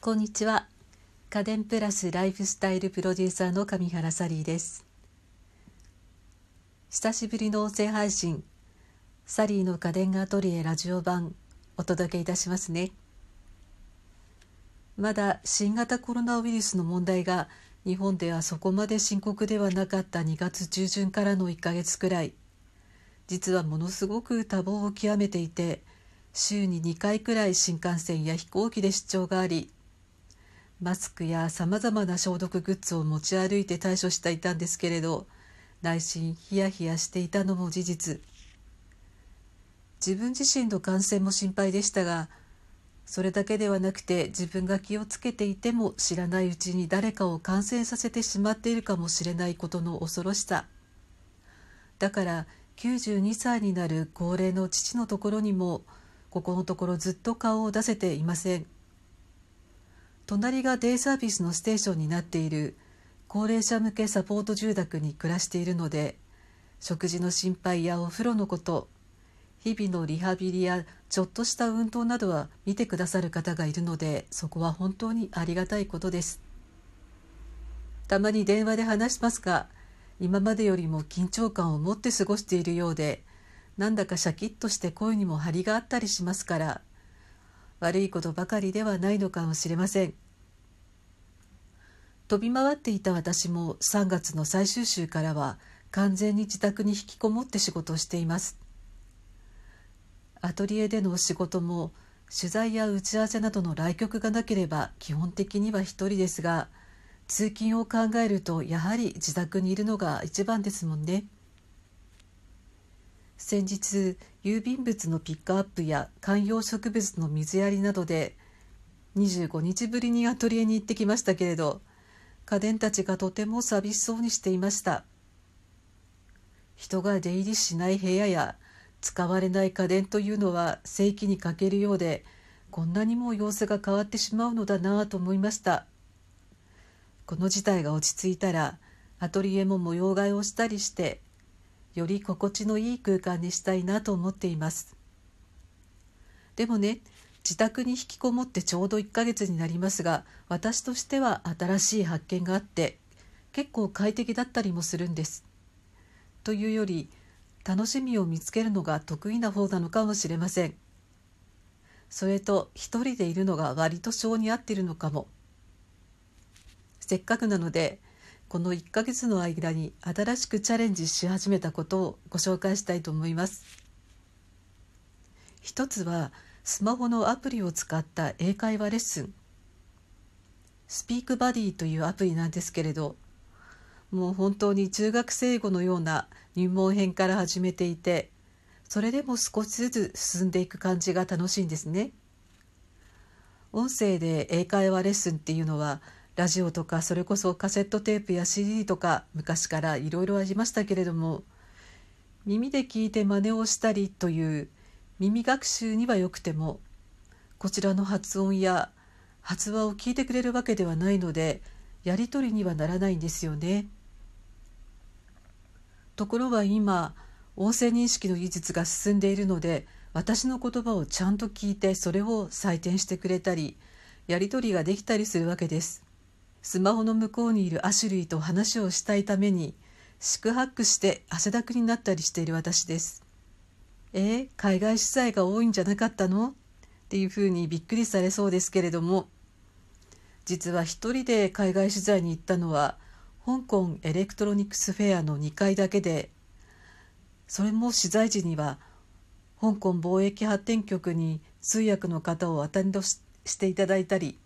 こんにちは。家電プラスライフスタイルプロデューサーの上原サリーです。久しぶりの音声配信。サリーの家電アトリエラジオ版お届けいたしますね。まだ新型コロナウイルスの問題が日本ではそこまで深刻ではなかった2月中旬からの1ヶ月くらい。実はものすごく多忙を極めていて週に2回くらい新幹線や飛行機で出張がありマスクやさまざまな消毒グッズを持ち歩いて対処していたんですけれど内心ヒヤヒヤしていたのも事実。自分自身の感染も心配でしたがそれだけではなくて自分が気をつけていても知らないうちに誰かを感染させてしまっているかもしれないことの恐ろしさ。だから92歳になる高齢の父のところにもここのところずっと顔を出せていません。隣がデイサービスのステーションになっている高齢者向けサポート住宅に暮らしているので食事の心配やお風呂のこと日々のリハビリやちょっとした運動などは見てくださる方がいるのでそこは本当にありがたいことです。たまに電話で話しますが今までよりも緊張感を持って過ごしているようでなんだかシャキッとして声にも張りがあったりしますから悪いことばかりではないのかもしれません飛び回っていた私も3月の最終週からは完全に自宅に引きこもって仕事をしていますアトリエでの仕事も取材や打ち合わせなどの来局がなければ基本的には一人ですが通勤を考えるとやはり自宅にいるのが一番ですもんね。先日郵便物のピックアップや観葉植物の水やりなどで25日ぶりにアトリエに行ってきましたけれど家電たちがとても寂しそうにしていました。人が出入りしない部屋や使われない家電というのは正規に欠けるようでこんなにも様子が変わってしまうのだなぁと思いました。この事態が落ち着いたらアトリエも模様替えをしたりしてより心地のいい空間にしたいなと思っています。でもね自宅に引きこもってちょうど1ヶ月になりますが私としては新しい発見があって結構快適だったりもするんです。というより楽しみを見つけるのが得意な方なのかもしれません。それと一人でいるのが割と性に合っているのかも。せっかくなのでこの1ヶ月の間に新しくチャレンジし始めたことをご紹介したいと思います。一つはスマホのアプリを使った英会話レッスンスピークバディというアプリなんですけれどもう本当に中学生語のような入門編から始めていてそれでも少しずつ進んでいく感じが楽しいんですね。音声で英会話レッスンっていうのはラジオとかそれこそカセットテープや CD とか昔からいろいろありましたけれども耳で聞いて真似をしたりという耳学習にはよくてもこちらの発音や発話を聞いてくれるわけではないのでやり取りにはならないんですよね。ところが今音声認識の技術が進んでいるので私の言葉をちゃんと聞いてそれを採点してくれたりやり取りができたりするわけです。スマホの向こうにいるアシュリーと話をしたいために四苦八苦して汗だくになったりしている私です。えー、海外取材が多いんじゃなかったの？っていうふうにびっくりされそうですけれども実は一人で海外取材に行ったのは香港エレクトロニクスフェアの2回だけでそれも取材時には香港貿易発展局に通訳の方をアテンドしていただいたり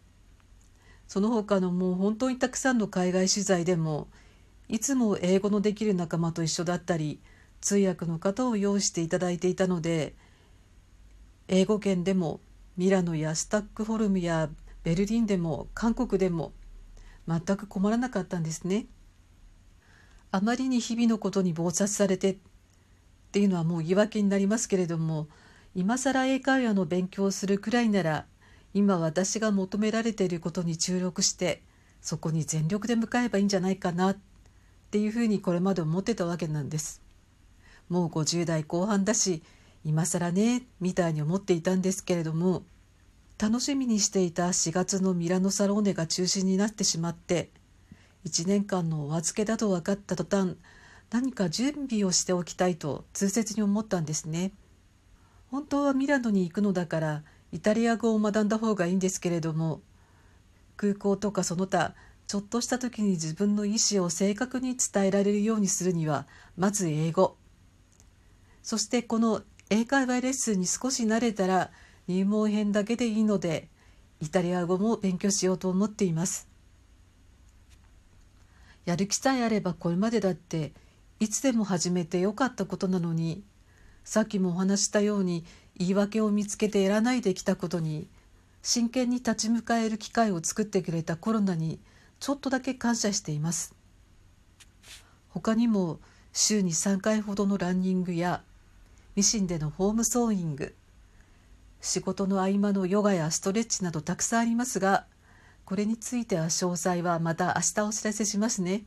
その他のもう本当にたくさんの海外取材でもいつも英語のできる仲間と一緒だったり通訳の方を用意していただいていたので英語圏でもミラノやストックホルムやベルリンでも韓国でも全く困らなかったんですね。あまりに日々のことに忙殺されてっていうのはもう言い訳になりますけれども今更英会話の勉強をするくらいなら今私が求められていることに注力してそこに全力で向かえばいいんじゃないかなっていうふうにこれまで思ってたわけなんです。もう50代後半だし今更ねみたいに思っていたんですけれども楽しみにしていた4月のミラノサローネが中止になってしまって1年間のお預けだと分かった途端何か準備をしておきたいと痛切に思ったんですね。本当はミラノに行くのだからイタリア語を学んだ方がいいんですけれども空港とかその他ちょっとした時に自分の意思を正確に伝えられるようにするにはまず英語。そしてこの英会話レッスンに少し慣れたら入門編だけでいいのでイタリア語も勉強しようと思っています。やる気さえあればこれまでだっていつでも始めてよかったことなのにさっきもお話したように言い訳を見つけてやらないできたことに真剣に立ち向かえる機会を作ってくれたコロナにちょっとだけ感謝しています。他にも週に3回ほどのランニングやミシンでのホームソーイング仕事の合間のヨガやストレッチなどたくさんありますがこれについては詳細はまた明日お知らせしますね。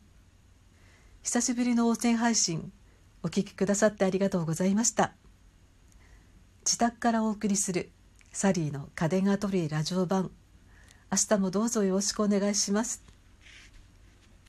久しぶりの応戦配信お聞きくださってありがとうございました。自宅からお送りするサリーの家電アトリエラジオ版。明日もどうぞよろしくお願いします。